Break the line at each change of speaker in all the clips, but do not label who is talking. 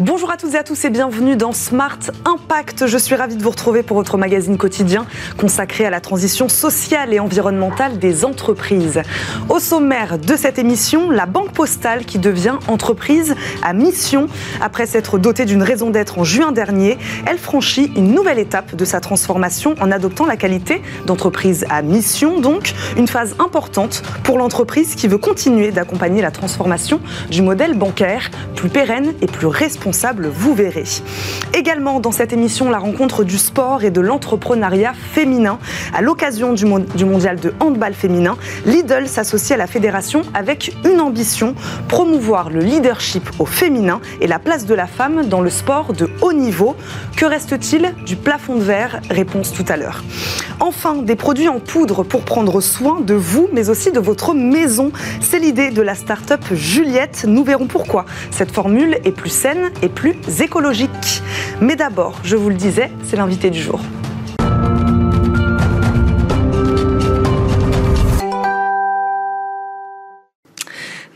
Bonjour à toutes et à tous et bienvenue dans Smart Impact. Je suis ravie de vous retrouver pour votre magazine quotidien consacré à la transition sociale et environnementale des entreprises. Au sommaire de cette émission, la Banque Postale qui devient entreprise à mission. Après s'être dotée d'une raison d'être en juin dernier, elle franchit une nouvelle étape de sa transformation en adoptant la qualité d'entreprise à mission, donc une phase importante pour l'entreprise qui veut continuer d'accompagner la transformation du modèle bancaire plus pérenne et plus responsable vous verrez. Également dans cette émission, la rencontre du sport et de l'entrepreneuriat féminin. À l'occasion du, du mondial de handball féminin, Lidl s'associe à la fédération avec une ambition, promouvoir le leadership au féminin et la place de la femme dans le sport de haut niveau. Que reste-t-il du plafond de verre? Réponse tout à l'heure. Enfin, des produits en poudre pour prendre soin de vous, mais aussi de votre maison. C'est l'idée de la start-up Juliette. Nous verrons pourquoi cette formule est plus saine et plus écologique. Mais d'abord, je vous le disais, c'est l'invité du jour.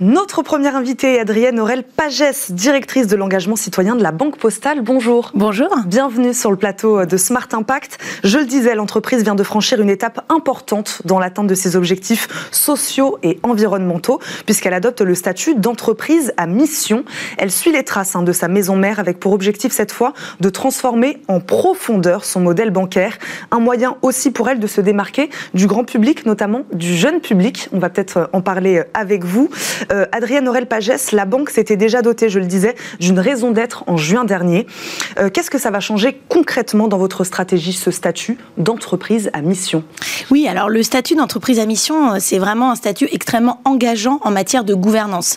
Notre première invitée est Adrienne Aurel Pagès, directrice de l'engagement citoyen de la Banque Postale. Bonjour.
Bonjour.
Bienvenue sur le plateau de Smart Impact. Je le disais, l'entreprise vient de franchir une étape importante dans l'atteinte de ses objectifs sociaux et environnementaux, puisqu'elle adopte le statut d'entreprise à mission. Elle suit les traces hein, de sa maison mère avec pour objectif cette fois de transformer en profondeur son modèle bancaire. Un moyen aussi pour elle de se démarquer du grand public, notamment du jeune public. On va peut-être en parler avec vous. Euh, Adrienne Aurel Pagès, la banque s'était déjà dotée, je le disais, d'une raison d'être en juin dernier. Euh, qu'est-ce que ça va changer concrètement dans votre stratégie, ce statut d'entreprise à mission?
Oui, alors le statut d'entreprise à mission, euh, c'est vraiment un statut extrêmement engageant en matière de gouvernance.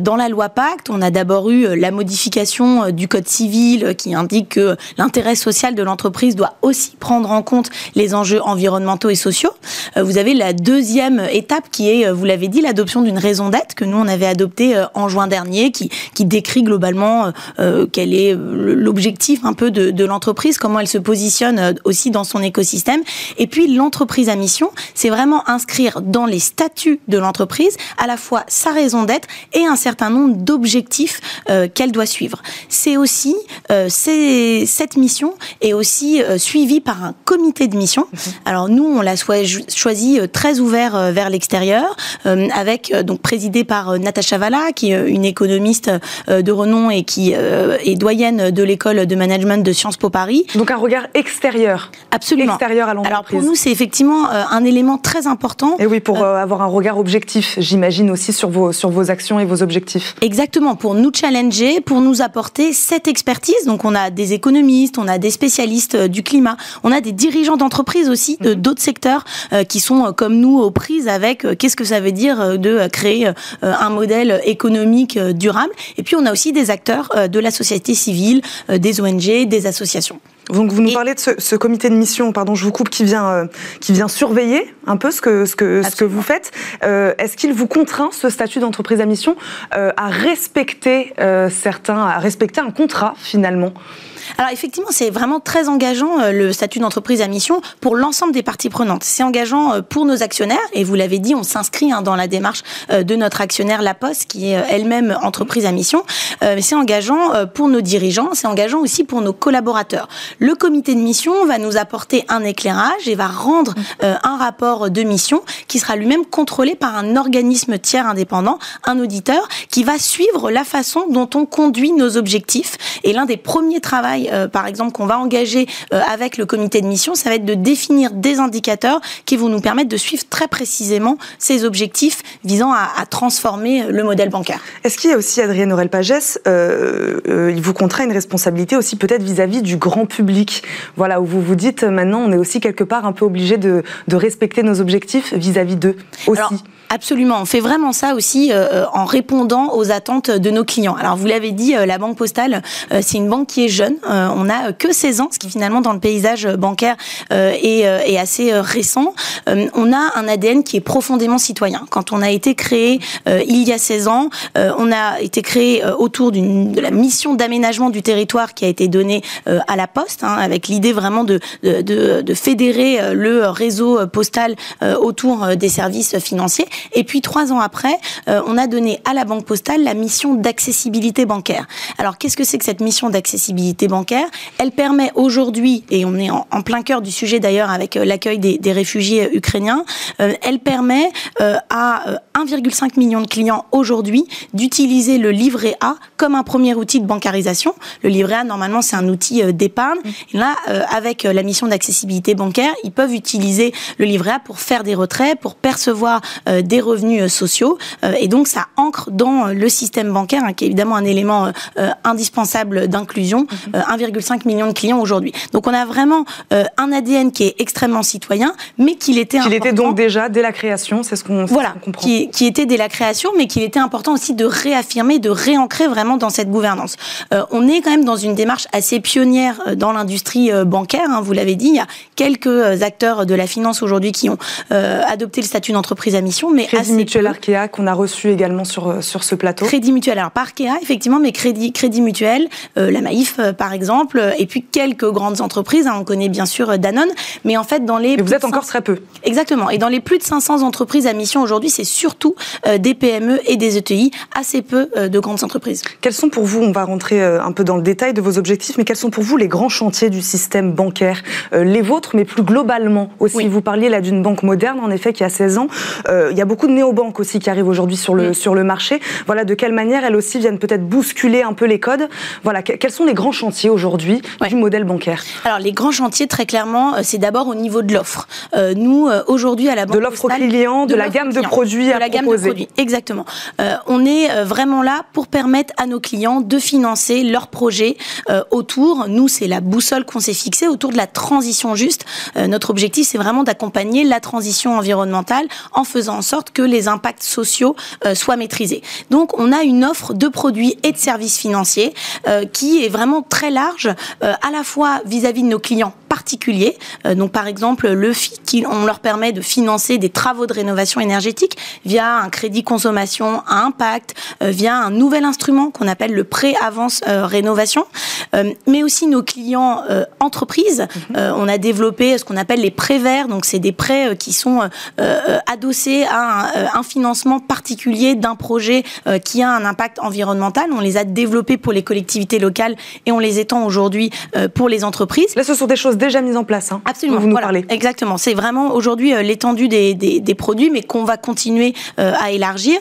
Dans la loi Pacte, on a d'abord eu la modification du Code civil qui indique que l'intérêt social de l'entreprise doit aussi prendre en compte les enjeux environnementaux et sociaux. Vous avez la deuxième étape qui est, vous l'avez dit, l'adoption d'une raison d'être que nous on avait adopté euh, en juin dernier, qui, qui décrit globalement euh, euh, quel est l'objectif un peu de, de l'entreprise, comment elle se positionne aussi dans son écosystème. Et puis l'entreprise à mission, c'est vraiment inscrire dans les statuts de l'entreprise à la fois sa raison d'être et un certain nombre d'objectifs qu'elle doit suivre. C'est aussi c'est, cette mission est aussi suivie par un comité de mission. Mhm. Alors nous, on l'a choisi très ouvert vers l'extérieur, avec donc présidé par euh, Natacha Valla, qui est euh, une économiste euh, de renom et qui est doyenne de l'école de management de Sciences Po Paris.
Donc un regard extérieur.
Absolument.
Extérieur à l'entreprise.
Alors pour nous, c'est effectivement un élément très important.
Et oui, pour avoir un regard objectif, j'imagine aussi sur vos, sur vos actions et vos objectifs.
Exactement, pour nous challenger, pour nous apporter cette expertise. Donc on a des économistes, on a des spécialistes du climat, on a des dirigeants d'entreprises aussi, de mhm. d'autres secteurs qui sont comme nous aux prises avec qu'est-ce que ça veut dire de créer un modèle économique euh, durable. Et puis on a aussi des acteurs euh, de la société civile, euh, des ONG, des associations.
Donc vous nous parlez de ce, comité de mission, pardon, je vous coupe, qui vient, qui vient surveiller un peu ce que, ce que, ce que vous faites. Est-ce qu'il vous contraint, ce statut d'entreprise à mission, à respecter certains, à respecter un contrat finalement?
Alors effectivement, c'est vraiment très engageant euh, le statut d'entreprise à mission pour l'ensemble des parties prenantes. C'est engageant euh, pour nos actionnaires et vous l'avez dit, on s'inscrit hein, dans la démarche euh, de notre actionnaire La Poste qui est elle-même entreprise à mission. C'est engageant pour nos dirigeants, c'est engageant aussi pour nos collaborateurs. Le comité de mission va nous apporter un éclairage et va rendre un rapport de mission qui sera lui-même contrôlé par un organisme tiers indépendant, un auditeur qui va suivre la façon dont on conduit nos objectifs. Et l'un des premiers travaux euh, par exemple, qu'on va engager euh, avec le comité de mission, ça va être de définir des indicateurs qui vont nous permettre de suivre très précisément ces objectifs visant à, transformer le modèle bancaire.
Est-ce qu'il y a aussi, Adrienne Aurel-Pagès, euh, il vous contraint une responsabilité aussi peut-être vis-à-vis du grand public? Voilà, où vous vous dites maintenant, on est aussi quelque part un peu obligé de, respecter nos objectifs vis-à-vis d'eux aussi.
Absolument, on fait vraiment ça aussi en répondant aux attentes de nos clients. Alors vous l'avez dit, la Banque Postale, c'est une banque qui est jeune, on a que 16 ans, ce qui finalement dans le paysage bancaire est, assez récent. on a un ADN qui est profondément citoyen. Quand on a été créé il y a 16 ans, on a été créé autour de la mission d'aménagement du territoire qui a été donnée à la Poste, hein, avec l'idée vraiment de, fédérer le réseau postal autour des services financiers. Et puis trois ans après, on a donné à la Banque postale la mission d'accessibilité bancaire. Alors qu'est-ce que c'est que cette mission d'accessibilité bancaire elle permet aujourd'hui, et on est en, plein cœur du sujet d'ailleurs avec euh, l'accueil des, réfugiés euh, ukrainiens, euh, elle permet à 1,5 million de clients aujourd'hui d'utiliser le livret A comme un premier outil de bancarisation. Le livret A, normalement, c'est un outil d'épargne. Là, avec la mission d'accessibilité bancaire, ils peuvent utiliser le livret A pour faire des retraits, pour percevoir des revenus sociaux. et donc, ça ancre dans le système bancaire, hein, qui est évidemment un élément indispensable d'inclusion. Mhm. 1,5 million de clients aujourd'hui. Donc on a vraiment euh, un ADN qui est extrêmement citoyen, mais qu'il était
qu'il était donc déjà dès la création, c'est ce qu'on
voilà, qu comprend. Qui, était dès la création, mais qu'il était important aussi de réaffirmer, de réancrer vraiment dans cette gouvernance. Euh, on est quand même dans une démarche assez pionnière euh, dans l'industrie bancaire. Hein, vous l'avez dit, il y a quelques acteurs de la finance aujourd'hui qui ont adopté le statut d'entreprise à mission, mais
Crédit Mutuel Arkea qu'on a reçu également sur sur ce plateau.
Crédit Mutuel, alors pas Arkea effectivement, mais Crédit Crédit Mutuel, la Maïf euh, par exemple, euh, et puis quelques grandes entreprises. Hein, on connaît bien sûr Danone, mais en fait dans les.
Mais vous êtes encore très peu.
Exactement. Et dans les plus de 500 entreprises à mission aujourd'hui, c'est surtout des PME et des ETI, assez peu de grandes entreprises.
Quels sont pour vous, on va rentrer un peu dans le détail de vos objectifs, mais quels sont pour vous les grands chantiers du système bancaire, les vôtres, mais plus globalement aussi? Vous parliez là d'une banque moderne, en effet, qui a 16 ans. il y a beaucoup de néobanques aussi qui arrivent aujourd'hui sur le sur le marché. Voilà de quelle manière elles aussi viennent peut-être bousculer un peu les codes. Voilà, quels sont les grands chantiers aujourd'hui du modèle bancaire
Alors les grands chantiers, très clairement, euh, c'est d'abord au niveau de l'offre. Euh, nous, euh, aujourd'hui, à la Banque
De l'offre aux clients, de, la gamme de produits à
la gamme de produits, exactement. on est vraiment là pour permettre à nos clients de financer leurs projets autour. Nous, c'est la boussole qu'on s'est fixée autour de la transition juste. notre objectif, c'est vraiment d'accompagner la transition environnementale en faisant en sorte que les impacts sociaux soient maîtrisés. Donc, on a une offre de produits et de services financiers qui est vraiment très large, euh, à la fois vis-à-vis de nos clients particuliers. Euh, donc, par exemple, le qui on leur permet de financer des travaux de rénovation énergétique via un crédit consommation à impact, via un nouvel instrument qu'on appelle le prêt avance rénovation, mais aussi nos clients entreprises. Mhm. on a développé ce qu'on appelle les prêts verts. Donc, c'est des prêts qui sont adossés à un, un financement particulier d'un projet qui a un impact environnemental. On les a développés pour les collectivités locales et on les étend aujourd'hui euh, pour les entreprises.
Là, ce sont des choses déjà mises en place. Hein,
Absolument. Vous nous parlez. Exactement. C'est vraiment aujourd'hui euh, l'étendue des, des, des, produits, mais qu'on va continuer euh, à élargir.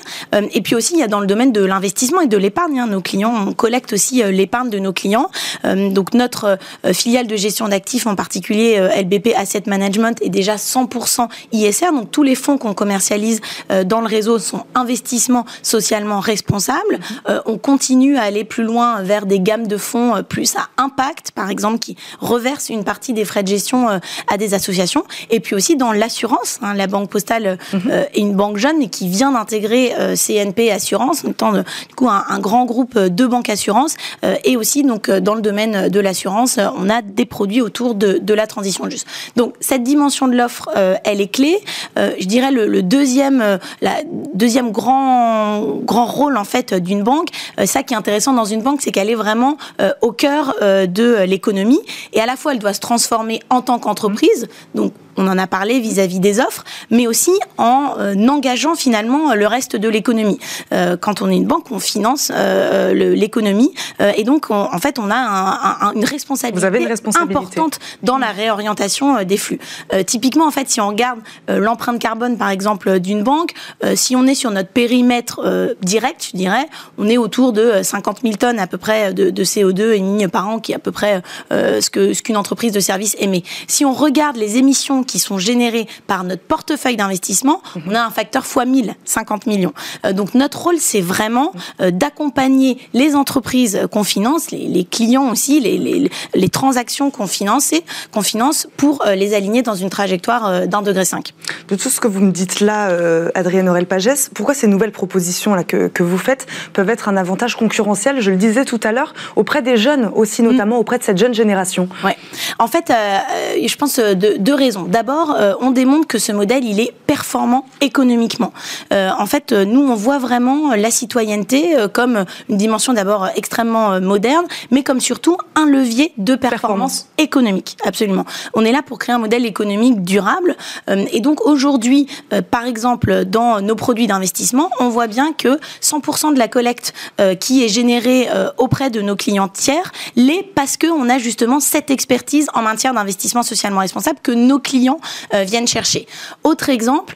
Et puis aussi, il y a dans le domaine de l'investissement et de l'épargne. Hein, nos clients, on collecte aussi l'épargne de nos clients. Donc notre filiale de gestion d'actifs, en particulier LBP Asset Management, est déjà 100% ISR. Donc tous les fonds qu'on commercialise dans le réseau sont investissements socialement responsables. On continue à aller plus loin vers des gammes de fonds euh, plus à impact, par exemple, qui reversent une partie des frais de gestion euh, à des associations. Et puis aussi dans l'assurance, hein, la Banque Postale mhm. euh, est une banque jeune qui vient d'intégrer CNP Assurance, étant du coup un, grand groupe de banques assurances. et aussi donc dans le domaine de l'assurance, on a des produits autour de, de, la transition juste. Donc cette dimension de l'offre, elle est clé. je dirais le, le deuxième, la deuxième grand grand rôle en fait d'une banque, ça qui est intéressant dans une banque, c'est qu'elle est vraiment euh, au cœur euh, de l'économie et à la fois elle doit se transformer en tant qu'entreprise, donc on en a parlé vis-à-vis des offres, mais aussi en euh, engageant finalement le reste de l'économie. Euh, quand on est une banque, on finance euh, l'économie et donc en fait on a une, responsabilité importante dans la réorientation des flux. typiquement en fait si on regarde l'empreinte carbone par exemple d'une banque, si on est sur notre périmètre direct, je dirais, on est autour de 50 000 tonnes à peu près de, de CO2 émis par an, qui est à peu près ce que ce qu'une entreprise de service émet. Si on regarde les émissions qui sont générés par notre portefeuille d'investissement, mhm. on a un facteur x 1000, 50 millions. Euh, donc notre rôle, c'est vraiment euh, d'accompagner les entreprises qu'on finance, les, clients aussi, les, les, transactions qu'on finance, qu'on finance pour euh, les aligner dans une trajectoire d'un degré 5.
de tout ce que vous me dites là, euh, Adrienne Aurel-Pagès, pourquoi ces nouvelles propositions là que, que, vous faites peuvent être un avantage concurrentiel, je le disais tout à l'heure, auprès des jeunes aussi, mm. notamment auprès de cette jeune génération?
Ouais. En fait, euh, je pense de deux raisons. D'abord, on démontre que ce modèle, il est performant économiquement. en fait, nous, on voit vraiment la citoyenneté comme une dimension d'abord extrêmement moderne, mais comme surtout un levier de performance, économique. Absolument. On est là pour créer un modèle économique durable. Euh, et donc aujourd'hui, euh, par exemple, dans nos produits d'investissement, on voit bien que 100% de la collecte euh, qui est générée auprès de nos clients tiers l'est parce qu'on a justement cette expertise en matière d'investissement socialement responsable que nos clients viennent chercher. Autre exemple,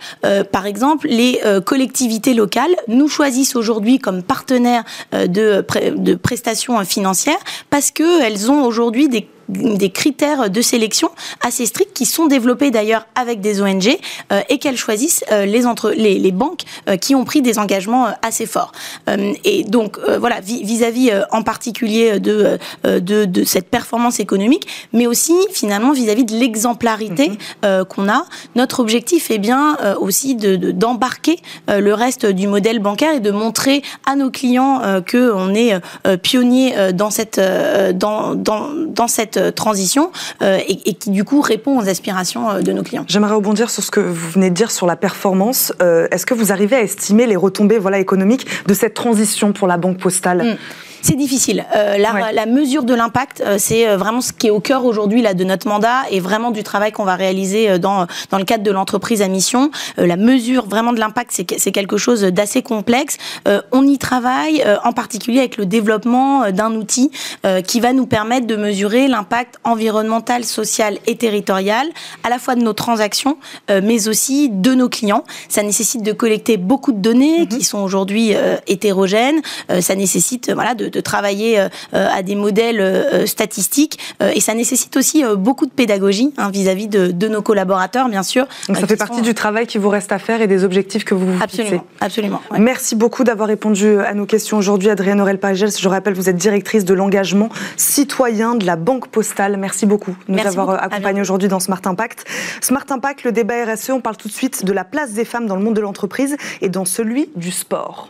par exemple, les collectivités locales nous choisissent aujourd'hui comme partenaires de, de prestations financières parce qu'elles ont aujourd'hui des des critères de sélection assez stricts qui sont développés d'ailleurs avec des ONG euh, et qu'elles choisissent euh, les, entre, les, les banques euh, qui ont pris des engagements assez forts. et donc voilà, vis-à-vis en particulier de, de, de, cette performance économique, mais aussi finalement vis-à-vis de l'exemplarité mhm. qu'on a, notre objectif est bien aussi d'embarquer de, le reste du modèle bancaire et de montrer à nos clients qu'on est pionnier dans cette, dans, dans, dans cette euh, transition euh, et, qui du coup répond aux aspirations euh, de nos clients.
J'aimerais rebondir sur ce que vous venez de dire sur la performance. Est-ce que vous arrivez à estimer les retombées voilà, économiques de cette transition pour la banque postale?
Mm. C'est difficile. Euh, la, la, mesure de l'impact, euh, c'est euh, vraiment ce qui est au cœur aujourd'hui là de notre mandat et vraiment du travail qu'on va réaliser euh, dans dans le cadre de l'entreprise à mission. la mesure vraiment de l'impact, c'est c'est quelque chose d'assez complexe. on y travaille en particulier avec le développement d'un outil qui va nous permettre de mesurer l'impact environnemental, social et territorial à la fois de nos transactions, mais aussi de nos clients. Ça nécessite de collecter beaucoup de données mm-hmm. qui sont aujourd'hui hétérogènes. ça nécessite voilà de de travailler euh, euh, à des modèles euh, statistiques et ça nécessite aussi beaucoup de pédagogie hein, vis-à-vis de, de, nos collaborateurs, bien sûr.
Donc ça fait partie du travail qui vous reste à faire et des objectifs que vous vous
absolument,
fixez.
Absolument.
Merci beaucoup d'avoir répondu à nos questions aujourd'hui, Adrienne Aurel Pagels. Je rappelle, vous êtes directrice de l'engagement citoyen de la Banque Postale. Merci beaucoup de nous avoir accompagnés aujourd'hui dans Smart Impact. Smart Impact, le débat RSE, on parle tout de suite de la place des femmes dans le monde de l'entreprise et dans celui du sport.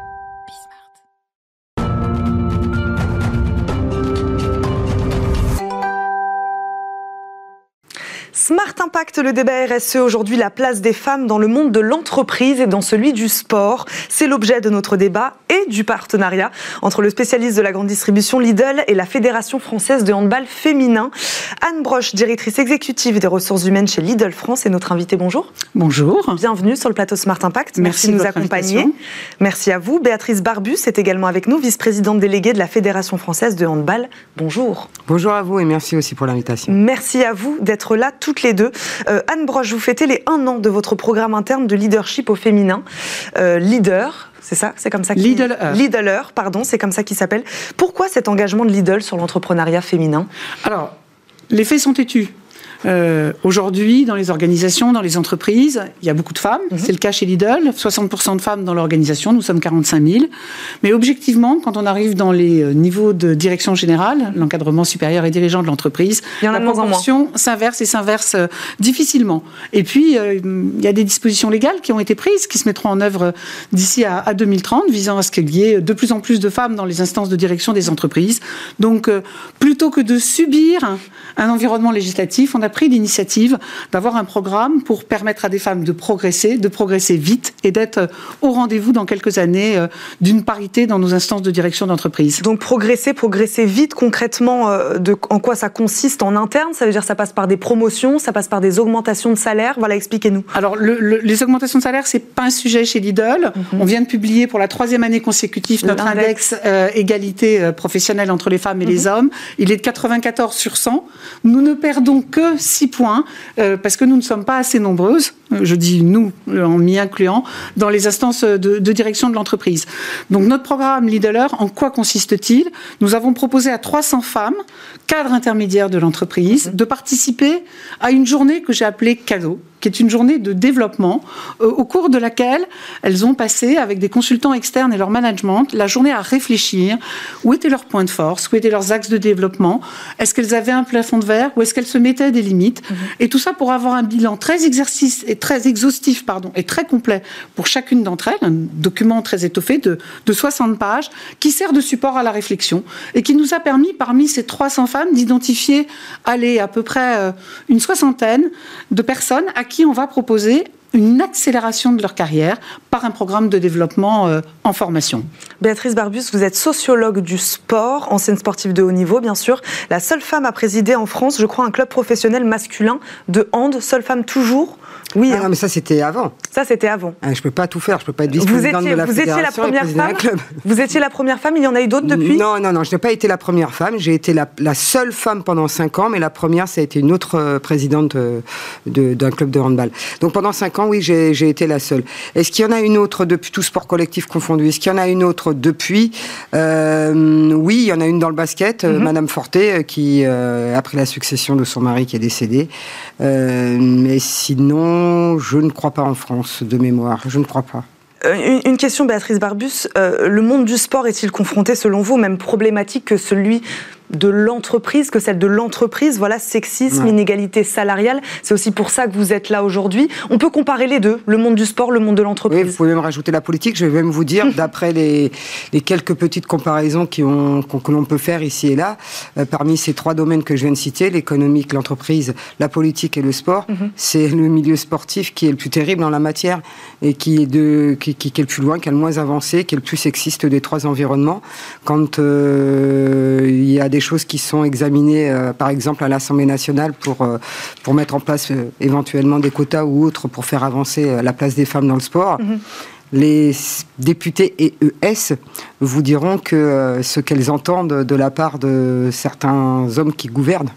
Smart Impact, le débat RSE, aujourd'hui la place des femmes dans le monde de l'entreprise et dans celui du sport. C'est l'objet de notre débat et du partenariat entre le spécialiste de la grande distribution Lidl et la Fédération française de handball féminin. Anne Broche, directrice exécutive des ressources humaines chez Lidl France, est notre invitée. Bonjour.
Bonjour.
Bienvenue sur le plateau Smart Impact. Merci, de nous accompagner. Merci à vous. Béatrice Barbus est également avec nous, vice-présidente déléguée de la Fédération française de handball. Bonjour.
Bonjour à vous et merci aussi pour l'invitation.
Merci à vous d'être là toutes les deux. Euh, Anne Broche, vous fêtez les un an de votre programme interne de leadership au féminin. Euh, leader, c'est ça C'est comme ça
Lidl
Lidler, pardon, c'est comme ça qu'il s'appelle. Pourquoi cet engagement de Lidl sur l'entrepreneuriat féminin?
Alors, les faits sont têtus. Euh, aujourd'hui, dans les organisations, dans les entreprises, il y a beaucoup de femmes. Mhm. C'est le cas chez Lidl. 60% de femmes dans l'organisation. Nous sommes 45 000. Mais objectivement, quand on arrive dans les euh, niveaux de direction générale, l'encadrement supérieur et dirigeant de l'entreprise,
la proportion
s'inverse et s'inverse euh, difficilement. Et puis, il y a des dispositions légales qui ont été prises, qui se mettront en œuvre d'ici à, à, 2030, visant à ce qu'il y ait de plus en plus de femmes dans les instances de direction des entreprises. Donc, plutôt que de subir un environnement législatif, on a pris l'initiative d'avoir un programme pour permettre à des femmes de progresser, de progresser vite et d'être au rendez-vous dans quelques années euh, d'une parité dans nos instances de direction d'entreprise.
Donc progresser, progresser vite, concrètement, euh, de, en quoi ça consiste en interne? Ça veut dire que ça passe par des promotions, ça passe par des augmentations de salaire? Voilà, expliquez-nous.
Alors les augmentations de salaire, c'est pas un sujet chez Lidl. Mhm. On vient de publier pour la troisième année consécutive notre index, euh, égalité professionnelle entre les femmes et les mhm. hommes. Il est de 94 sur 100. Nous ne perdons que 6 points, euh, parce que nous ne sommes pas assez nombreuses je dis nous en m'y incluant, dans les instances de, direction de l'entreprise. Donc notre programme Leader, en quoi consiste-t-il? Nous avons proposé à 300 femmes, cadres intermédiaires de l'entreprise, de participer à une journée que j'ai appelée cadeau qui est une journée de développement euh, au cours de laquelle elles ont passé avec des consultants externes et leur management la journée à réfléchir. Où étaient leurs points de force, où étaient leurs axes de développement, est-ce qu'elles avaient un plafond de verre? Ou est-ce qu'elles se mettaient des limites? Mhm. et tout ça pour avoir un bilan très exercice et très exhaustif et très complet pour chacune d'entre elles, un document très étoffé de, de 60 pages qui sert de support à la réflexion et qui nous a permis parmi ces 300 femmes d'identifier à peu près euh, une soixantaine de personnes à qui on va proposer une accélération de leur carrière par un programme de développement euh, en formation.
Béatrice Barbus, vous êtes sociologue du sport, ancienne sportive de haut niveau, bien sûr. La seule femme à présider en France, je crois, un club professionnel masculin de hand, seule femme toujours?
Oui. Ah, mais ça, c'était avant.
Ça, c'était avant.
Ah, je peux pas tout faire. Je peux pas être vice-présidente de la
vous étiez la première femme? Vous étiez la première femme. Il y en a eu d'autres depuis?
Non, non, non. Je n'ai pas été la première femme. J'ai été la, seule femme pendant cinq ans, mais la première, ça a été une autre euh, présidente euh, d'un club de handball. Donc pendant cinq ans, oui, j'ai été la seule. Est-ce qu'il y en a une autre depuis tout sport collectif confondu Est-ce qu'il y en a une autre depuis? Euh, Oui, il y en a une dans le basket, mhm. Madame Forté, qui a pris la succession de son mari qui est décédé. mais sinon je ne crois pas en France, de mémoire. Je ne crois pas.
Euh, une, question, Béatrice Barbus. Euh, le monde du sport est-il confronté, selon vous, aux mêmes problématiques que celui de l'entreprise que celle de l'entreprise. Voilà, sexisme, inégalité salariale. C'est aussi pour ça que vous êtes là aujourd'hui. On peut comparer les deux, le monde du sport, le monde de l'entreprise.
Oui, vous pouvez même rajouter la politique. Je vais même vous dire, d'après les, quelques petites comparaisons qui ont, que l'on peut faire ici et là, euh, parmi ces trois domaines que je viens de citer, l'économique, l'entreprise, la politique et le sport, mhm. c'est le milieu sportif qui est le plus terrible en la matière et qui est, de, qui, qui, est le plus loin, qui est le moins avancé, qui est le plus sexiste des trois environnements. Quand euh, il y a des choses qui sont examinées, euh, par exemple, à l'Assemblée nationale pour, euh, pour mettre en place euh, éventuellement des quotas ou autres pour faire avancer la place des femmes dans le sport. Mhm. Les députés et ES vous diront que ce qu'elles entendent de la part de certains hommes qui gouvernent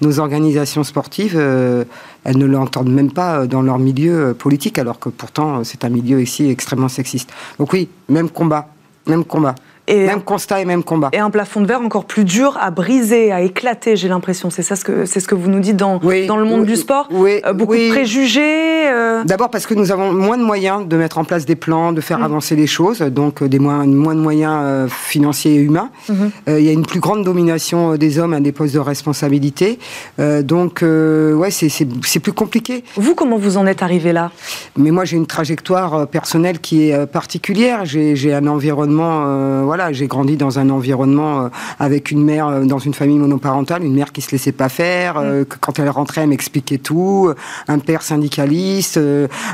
nos organisations sportives, elles ne l'entendent même pas dans leur milieu politique, alors que pourtant c'est un milieu ici extrêmement sexiste. Donc oui, même combat, même combat. Et même constat et même combat.
Et un plafond de verre encore plus dur à briser, à éclater, j'ai l'impression. C'est ça ce que, c'est ce que vous nous dites dans, dans le monde du sport
oui,
euh, Beaucoup de préjugés
euh. D'abord parce que nous avons moins de moyens de mettre en place des plans, de faire mm. avancer les choses, donc euh, des moins, moins de moyens financiers et humains. Mm-hmm. Il y a une plus grande domination des hommes à des postes de responsabilité. donc, ouais, c'est, c'est plus compliqué.
Vous, comment vous en êtes arrivé là?
Mais moi, j'ai une trajectoire personnelle qui est particulière. J'ai, j'ai un environnement... Voilà, voilà, j'ai grandi dans un environnement euh, avec une mère euh, dans une famille monoparentale, une mère qui se laissait pas faire, euh, que quand elle rentrait, elle m'expliquait tout, un père syndicaliste,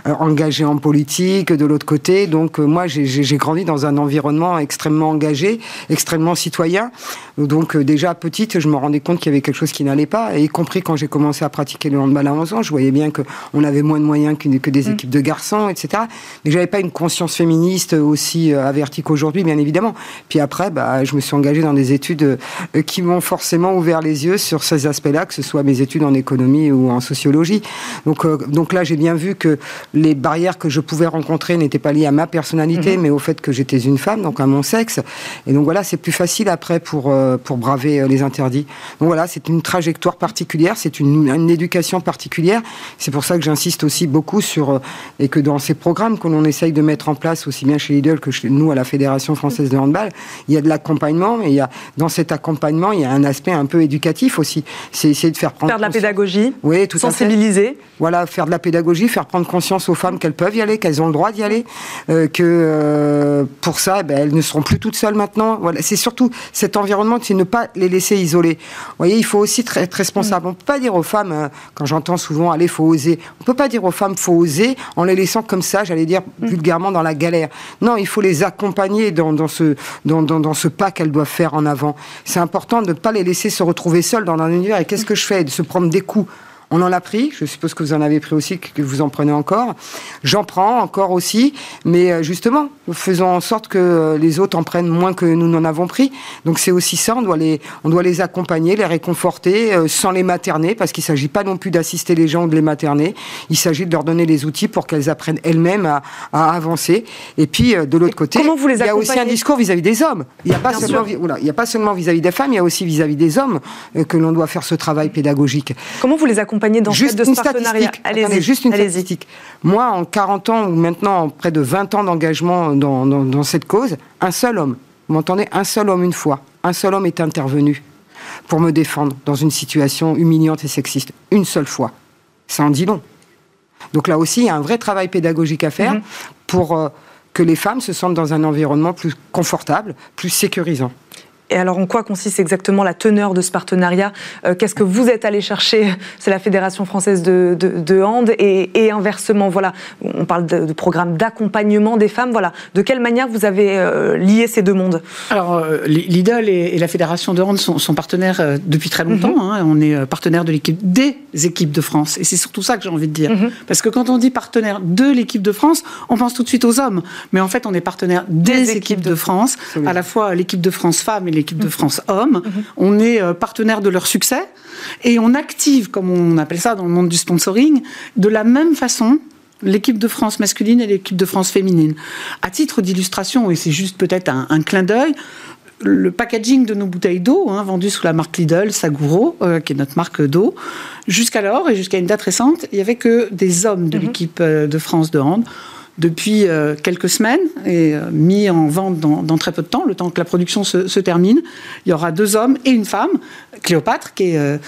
engagé en politique de l'autre côté. Donc moi, j'ai grandi dans un environnement extrêmement engagé, extrêmement citoyen. Donc déjà petite, je me rendais compte qu'il y avait quelque chose qui n'allait pas, y compris quand j'ai commencé à pratiquer le handball à 11 ans, je voyais bien que on avait moins de moyens que, que des mm. équipes de garçons, etc. Mais j'avais pas une conscience féministe aussi avertie qu'aujourd'hui, bien évidemment. Puis après, bah, je me suis engagée dans des études euh, qui m'ont forcément ouvert les yeux sur ces aspects-là, que ce soit mes études en économie ou en sociologie. Donc, euh, donc là, j'ai bien vu que les barrières que je pouvais rencontrer n'étaient pas liées à ma personnalité, mhm. mais au fait que j'étais une femme, donc à mon sexe. Et donc voilà, c'est plus facile après pour, euh, pour braver les interdits. Donc voilà, c'est une trajectoire particulière, c'est une, une, éducation particulière. C'est pour ça que j'insiste aussi beaucoup sur, et que dans ces programmes que l'on essaye de mettre en place, aussi bien chez Lidl que chez nous à la Fédération française de handball, il y a de l'accompagnement, mais il y a, dans cet accompagnement, il y a un aspect un peu éducatif aussi. C'est essayer de faire prendre.
Faire de la pédagogie.
Oui, tout
Sensibiliser.
Voilà, faire de la pédagogie, faire prendre conscience aux femmes qu'elles peuvent y aller, qu'elles ont le droit d'y aller, euh, que euh, pour ça, eh ben, elles ne seront plus toutes seules maintenant. Voilà, c'est surtout cet environnement, c'est ne pas les laisser isolées. Vous voyez, il faut aussi être responsable. On ne peut pas dire aux femmes, euh, quand j'entends souvent, allez, faut oser. On ne peut pas dire aux femmes, faut oser, en les laissant comme ça, j'allais dire mm. vulgairement dans la galère. Non, il faut les accompagner dans, dans ce, dans, dans, ce pas qu'elles doivent faire en avant. C'est important de ne pas les laisser se retrouver seules dans un univers. Et qu'est-ce que je fais De se prendre des coups On en a pris, je suppose que vous en avez pris aussi, que vous en prenez encore. J'en prends encore aussi, mais euh, justement, faisons en sorte que les autres en prennent moins que nous n'en avons pris. Donc c'est aussi ça, on doit les, on doit les accompagner, les réconforter, euh, sans les materner, parce qu'il ne s'agit pas non plus d'assister les gens ou de les materner. Il s'agit de leur donner les outils pour qu'elles apprennent elles-mêmes à, avancer. Et puis, de l'autre côté, il y a aussi un discours vis-à-vis des hommes. Il n'y a, pas seulement, il y a pas seulement vis-à-vis des femmes, il y a aussi vis-à-vis des hommes que l'on doit faire ce travail pédagogique.
Comment vous les accompagnez dans
juste
de
ce partenariat Allez-y. Juste une statistique. Moi, en 40 ans ou maintenant près de 20 ans d'engagement dans, dans cette cause, un seul homme, vous m'entendez, un seul homme une fois, un seul homme est intervenu pour me défendre dans une situation humiliante et sexiste. Une seule fois. Ça en dit long. Donc là aussi, il y a un vrai travail pédagogique à faire mhm. pour euh, que les femmes se sentent dans un environnement plus confortable, plus sécurisant.
Et alors, en quoi consiste exactement la teneur de ce partenariat? Euh, Qu'est-ce que vous êtes allé chercher? C'est la Fédération française de, de, hand et, inversement. Voilà, on parle de, programme d'accompagnement des femmes. Voilà, de quelle manière vous avez euh, lié ces deux mondes?
Alors, euh, Lidl et, la Fédération de hand sont, partenaires depuis très longtemps. Mhm. Hein. on est partenaire de l'équipe des équipes de France, et c'est surtout ça que j'ai envie de dire. Mhm. Parce que quand on dit partenaire de l'équipe de France, on pense tout de suite aux hommes, mais en fait, on est partenaire des, équipes, de France, à la fois l'équipe de France femmes et les l'équipe de France Hommes. On est euh, partenaire de leur succès et on active, comme on appelle ça dans le monde du sponsoring, de la même façon l'équipe de France masculine et l'équipe de France féminine. À titre d'illustration, et c'est juste peut-être un, clin d'œil, le packaging de nos bouteilles d'eau, hein, vendues sous la marque Lidl, Saguro, euh, qui est notre marque d'eau, jusqu'alors et jusqu'à une date récente, il n'y avait que des hommes de mhm. l'équipe euh, de France de hand depuis euh, quelques semaines et euh, mis en vente dans, très peu de temps, le temps que la production se, termine. Il y aura deux hommes et une femme, Cléopâtre, qui est euh,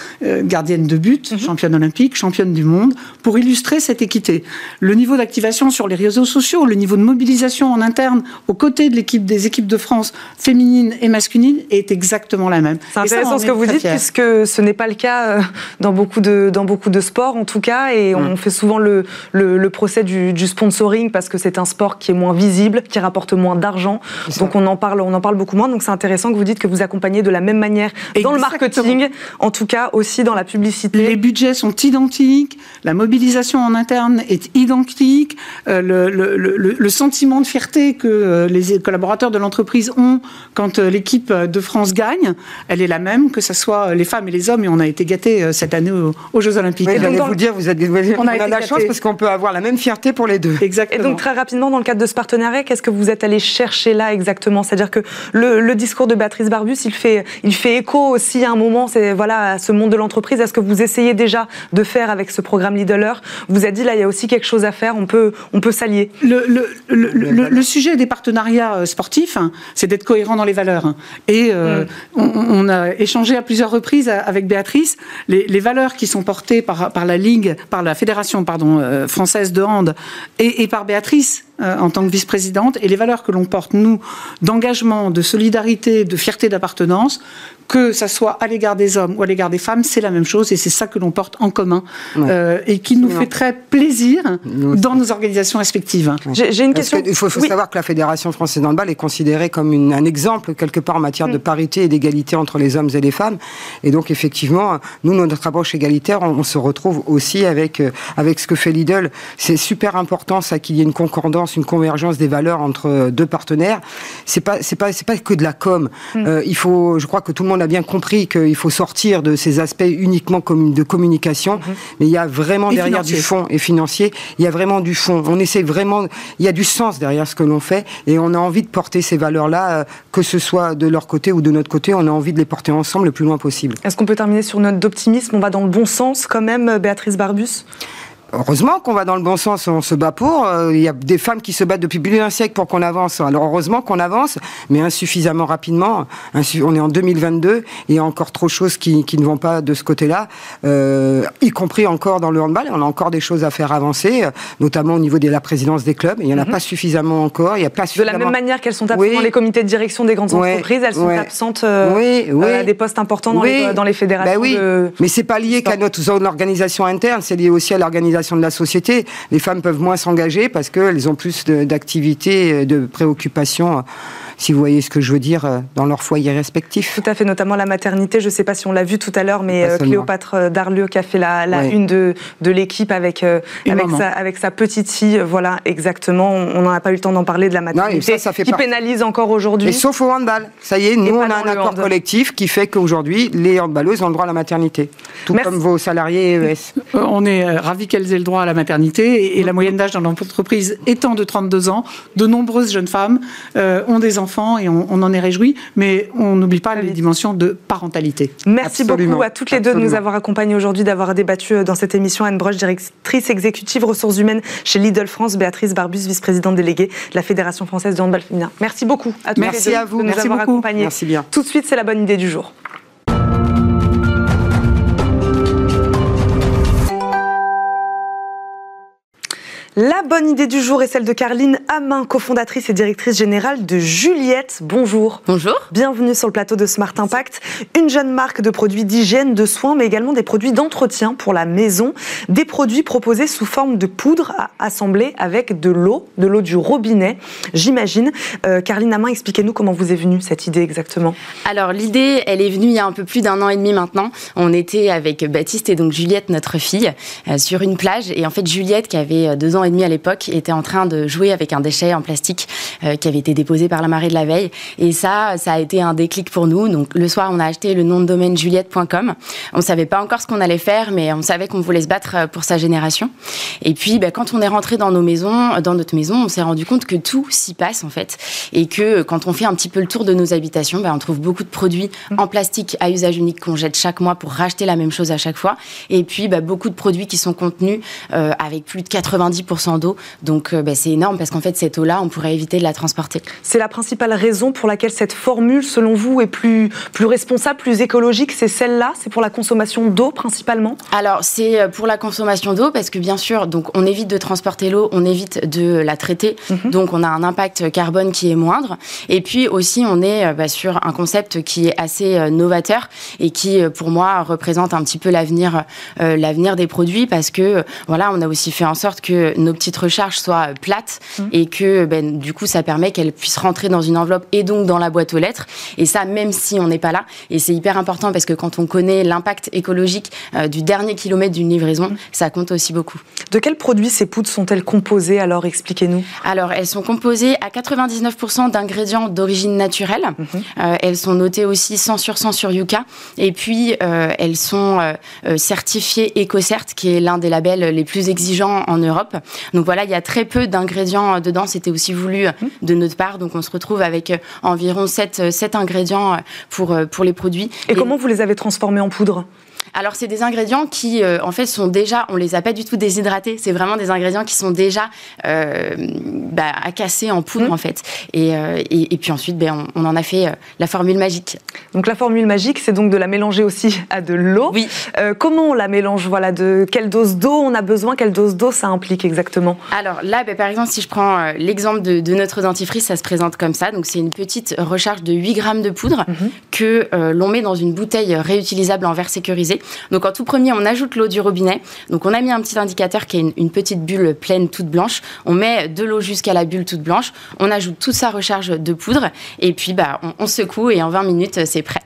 gardienne de but, mhm. championne olympique, championne du monde, pour illustrer cette équité. Le niveau d'activation sur les réseaux sociaux, le niveau de mobilisation en interne aux côtés de l'équipe des équipes de France féminines et masculines est exactement la même.
C'est intéressant ce que vous dites, puisque ce n'est pas le cas dans beaucoup de, dans beaucoup de sports, en tout cas, et on mm. fait souvent le, le, procès du, du sponsoring parce que c'est un sport qui est moins visible, qui rapporte moins d'argent. Donc on en parle, on en parle beaucoup moins. Donc c'est intéressant que vous dites que vous accompagnez de la même manière dans le marketing, en tout cas aussi dans la publicité.
Les budgets sont identiques, la mobilisation en interne est identique, euh, le, sentiment de fierté que euh, les collaborateurs de l'entreprise ont quand euh, l'équipe de France gagne, elle est la même que ce soit les femmes et les hommes. Et on a été gâtés cette année aux, Jeux Olympiques.
Oui, j'allais vous dire, vous êtes, on, a, la chance parce qu'on peut avoir la même fierté pour les deux.
Exactement donc très rapidement, dans le cadre de ce partenariat, qu'est-ce que vous êtes allé chercher là exactement? C'est-à-dire que le, discours de Béatrice Barbus, il fait, il fait écho aussi à un moment, c'est voilà, à ce monde de l'entreprise. Est-ce que vous essayez déjà de faire avec ce programme Leader Vous avez dit là, il y a aussi quelque chose à faire. On peut, on peut s'allier.
Le, le, sujet des partenariats euh, sportifs, hein, c'est d'être cohérent dans les valeurs. Et euh, mm. on, a échangé à plusieurs reprises avec Béatrice les, les, valeurs qui sont portées par, par la ligue, par la fédération pardon euh, française de hand et, et par Béatrice Béatrice euh, en tant que vice-présidente et les valeurs que l'on porte, nous, d'engagement, de solidarité, de fierté d'appartenance, que ça soit à l'égard des hommes ou à l'égard des femmes, c'est la même chose et c'est ça que l'on porte en commun euh, et qui nous fait très plaisir dans nos organisations respectives.
J'ai une question. Il faut, savoir que la Fédération française d'handball est considérée comme un exemple quelque part en matière de mm. parité et d'égalité entre les hommes et les femmes. Et donc effectivement, nous, notre approche égalitaire, on, se retrouve aussi avec, euh, avec ce que fait Lidl. C'est super important ça qu'il y ait une concordance, une convergence des valeurs entre euh, deux partenaires. C'est pas c'est pas c'est pas que de la com. Mm. il faut, je crois que tout le monde on a bien compris qu'il faut sortir de ces aspects uniquement de communication, mhm. mais il y a vraiment derrière du fond et financier, il y a vraiment du fond. On essaie vraiment, il y a du sens derrière ce que l'on fait et on a envie de porter ces valeurs-là, euh, que ce soit de leur côté ou de notre côté, on a envie de les porter ensemble le plus loin possible.
Est-ce qu'on peut terminer sur une note d'optimisme? On va dans le bon sens quand même, Béatrice Barbus?
Heureusement qu'on va dans le bon sens, on se bat pour. Euh, il y a des femmes qui se battent depuis plus d'un siècle pour qu'on avance. Alors heureusement qu'on avance, mais insuffisamment rapidement. On est en 2022 et il y a encore trop de choses qui, qui ne vont pas de ce côté-là, euh, y compris encore dans le handball. On a encore des choses à faire avancer, notamment au niveau de la présidence des clubs. Il n'y en a mhm. pas suffisamment encore. Il y a pas
suffisamment... De la même manière qu'elles sont absentes dans les comités de direction des grandes entreprises, elles sont absentes euh, à des postes importants dans, les, dans les, fédérations.
Ben oui. Mais c'est pas lié qu'à notre zone d'organisation interne, c'est lié aussi à l'organisation de la société. Les femmes peuvent moins s'engager parce qu'elles ont plus d'activités, de préoccupations si vous voyez ce que je veux dire, dans leur foyer respectif.
Tout à fait, notamment la maternité. Je ne sais pas si on l'a vu tout à l'heure, mais Cléopâtre Darlieu qui a fait la, une de, de l'équipe avec, avec, sa, avec sa petite fille. Voilà, exactement. On n'en a pas eu le temps d'en parler de la maternité ça, qui pénalise encore aujourd'hui.
sauf au handball. Ça y est, nous, on a un accord collectif qui fait qu'aujourd'hui, les handballeuses ont le droit à la maternité. Tout comme vos salariés ES.
On est ravis qu'elles aient le droit à la maternité et, la moyenne d'âge dans l'entreprise étant de 32 ans, de nombreuses jeunes femmes euh, ont des enfants et on, en est réjouis, mais on n'oublie pas les dimensions de parentalité.
Merci beaucoup à toutes les deux de nous avoir accompagnés aujourd'hui, d'avoir débattu euh, dans cette émission. Anne Broche, directrice exécutive ressources humaines chez Lidl France, Béatrice Barbus, vice-présidente déléguée de la Fédération française de handball féminin. Merci beaucoup
à tous Merci les deux à vous. de nous avoir accompagnés. Merci bien.
Tout de suite, c'est la bonne idée du jour. La bonne idée du jour est celle de Carline Amin, cofondatrice et directrice générale de Juliette. Bonjour.
Bonjour.
Bienvenue sur le plateau de Smart Impact. Une jeune marque de produits d'hygiène, de soins, mais également des produits d'entretien pour la maison. Des produits proposés sous forme de poudre à assembler avec de l'eau, de l'eau du robinet, j'imagine. Euh, Carline Amin, expliquez-nous comment vous est venue cette idée exactement.
Alors l'idée, elle est venue il y a un peu plus d'un an et demi maintenant. On était avec Baptiste et donc Juliette, notre fille, euh, sur une plage. Et en fait, Juliette, qui avait euh, deux ans et demi à l'époque était en train de jouer avec un déchet en plastique euh, qui avait été déposé par la marée de la veille. Et ça, ça a été un déclic pour nous. Donc le soir, on a acheté le nom de domaine juliette.com. On savait pas encore ce qu'on allait faire, mais on savait qu'on voulait se battre euh, pour sa génération. Et puis, bah, quand on est rentré dans nos maisons, dans notre maison, on s'est rendu compte que tout s'y passe en fait, et que quand on fait un petit peu le tour de nos habitations, bah, on trouve beaucoup de produits en plastique à usage unique qu'on jette chaque mois pour racheter la même chose à chaque fois. Et puis, bah, beaucoup de produits qui sont contenus euh, avec plus de 90% d'eau. Donc euh, bah, c'est énorme parce qu'en fait, cette eau-là, on pourrait éviter de la transporter.
C'est la principale raison pour laquelle cette formule, selon vous, est plus, plus responsable, plus écologique. C'est celle-là? C'est pour la consommation d'eau principalement?
Alors, c'est euh, pour la consommation d'eau parce que bien sûr, donc, on évite de transporter l'eau, on évite de la traiter. Mhm. Donc, on a un impact carbone qui est moindre. Et puis aussi, on est euh, bah, sur un concept qui est assez novateur et qui, pour moi, représente un petit peu l'avenir l'avenir des produits parce que, voilà, on a aussi fait en sorte que nos petites recharge soit plate mmh. et que ben, du coup ça permet qu'elle puisse rentrer dans une enveloppe et donc dans la boîte aux lettres. Et ça, même si on n'est pas là. Et c'est hyper important parce que quand on connaît l'impact écologique euh, du dernier kilomètre d'une livraison, mmh. ça compte aussi beaucoup.
De quels produits ces poudres sont-elles composées Alors expliquez-nous.
Alors elles sont composées à 99% d'ingrédients d'origine naturelle. Mmh. Euh, elles sont notées aussi 100 sur 100 sur Yuka. Et puis euh, elles sont certifiées EcoCert, qui est l'un des labels les plus exigeants en Europe. Donc voilà, il y a très peu d'ingrédients dedans. C'était aussi voulu de notre part. Donc on se retrouve avec euh, environ 7, 7 euh, ingrédients euh, pour, pour les produits.
Et, comment vous les avez transformés en poudre?
Alors, c'est des ingrédients qui, euh, en fait, sont déjà, on les a pas du tout déshydratés. C'est vraiment des ingrédients qui sont déjà euh, bah, à casser en poudre, mmh. en fait. Euh, et, et, puis ensuite, ben, on, en a fait la formule magique.
Donc, la formule magique, c'est donc de la mélanger aussi à de l'eau.
Oui.
comment on la mélange? Voilà, de quelle dose d'eau on a besoin? Quelle dose d'eau ça implique exactement?
Alors là, ben, par exemple, si je prends l'exemple de, notre dentifrice, ça se présente comme ça. Donc, c'est une petite recharge de 8 grammes de poudre mmh. que l'on met dans une bouteille réutilisable en verre sécurisé. Donc en tout premier, on ajoute l'eau du robinet. Donc on a mis un petit indicateur qui est une, petite bulle pleine toute blanche. On met de l'eau jusqu'à la bulle toute blanche. On ajoute toute sa recharge de poudre et puis bah on secoue et en 20 minutes c'est prêt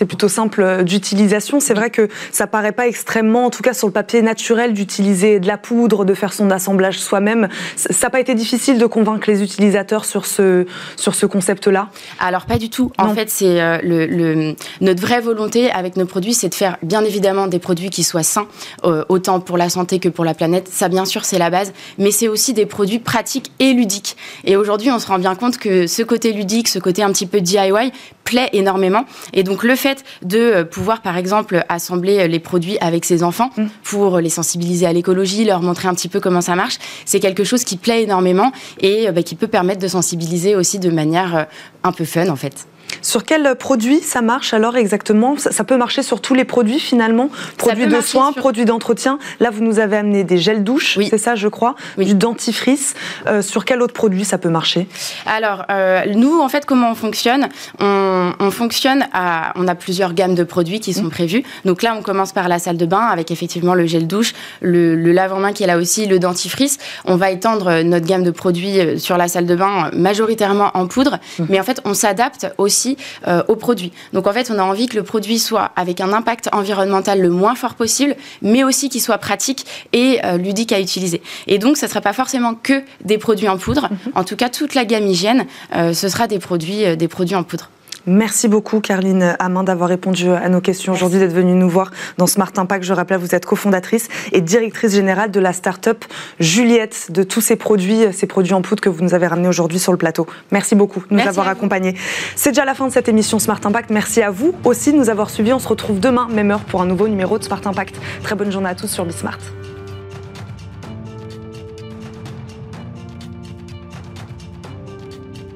c'est plutôt simple euh, d'utilisation. C'est vrai que ça paraît pas extrêmement, en tout cas sur le papier naturel, d'utiliser de la poudre, de faire son assemblage soi-même. Ça n'a pas été difficile de convaincre les utilisateurs sur ce, sur ce concept-là?
Alors pas du tout. En fait, c'est euh, le, notre vraie volonté avec nos produits, c'est de faire bien évidemment des produits qui soient sains, euh, autant pour la santé que pour la planète. Ça, bien sûr, c'est la base, mais c'est aussi des produits pratiques et ludiques. Et aujourd'hui, on se rend bien compte que ce côté ludique, ce côté un petit peu DIY, plaît énormément. Et donc le fait de euh, pouvoir, par exemple, assembler euh, les produits avec ses enfants mm. pour les sensibiliser à l'écologie, leur montrer un petit peu comment ça marche, c'est quelque chose qui plaît énormément et euh, bah, qui peut permettre de sensibiliser aussi de manière un peu fun, en fait.
Sur quel produit ça marche alors exactement? Ça, peut marcher sur tous les produits finalement? Produits de soins, produits d'entretien. Là, vous nous avez amené des gels douche, c'est ça je crois, du dentifrice. Euh, sur quel autre produit ça peut marcher?
Alors, euh, nous, en fait, comment on fonctionne? On, fonctionne à... On a plusieurs gammes de produits qui sont mmh. prévus. Donc là, on commence par la salle de bain avec effectivement le gel douche, le, le lave-en-main qui est là aussi, le dentifrice. On va étendre notre gamme de produits euh, sur la salle de bain majoritairement en poudre, mmh. mais en fait, on s'adapte aussi euh, au produit. Donc en fait, on a envie que le produit soit avec un impact environnemental le moins fort possible, mais aussi qu'il soit pratique et euh, ludique à utiliser. Et donc, ce ne sera pas forcément que des produits en poudre. Mhm. En tout cas, toute la gamme hygiène, euh, ce sera des produits, des produits en poudre.
Merci beaucoup, Carline Amin, d'avoir répondu à nos questions aujourd'hui, d'être venue nous voir dans Smart Impact. Je rappelle, vous êtes cofondatrice et directrice générale de la start-up Juliette, de tous ces produits, ces produits en poudre que vous nous avez ramenés aujourd'hui sur le plateau. Merci beaucoup de nous avoir accompagnés. C'est déjà la fin de cette émission Smart Impact. Merci à vous aussi de nous avoir suivis. On se retrouve demain, même heure, pour un nouveau numéro de Smart Impact. Très bonne journée à tous sur Bismart.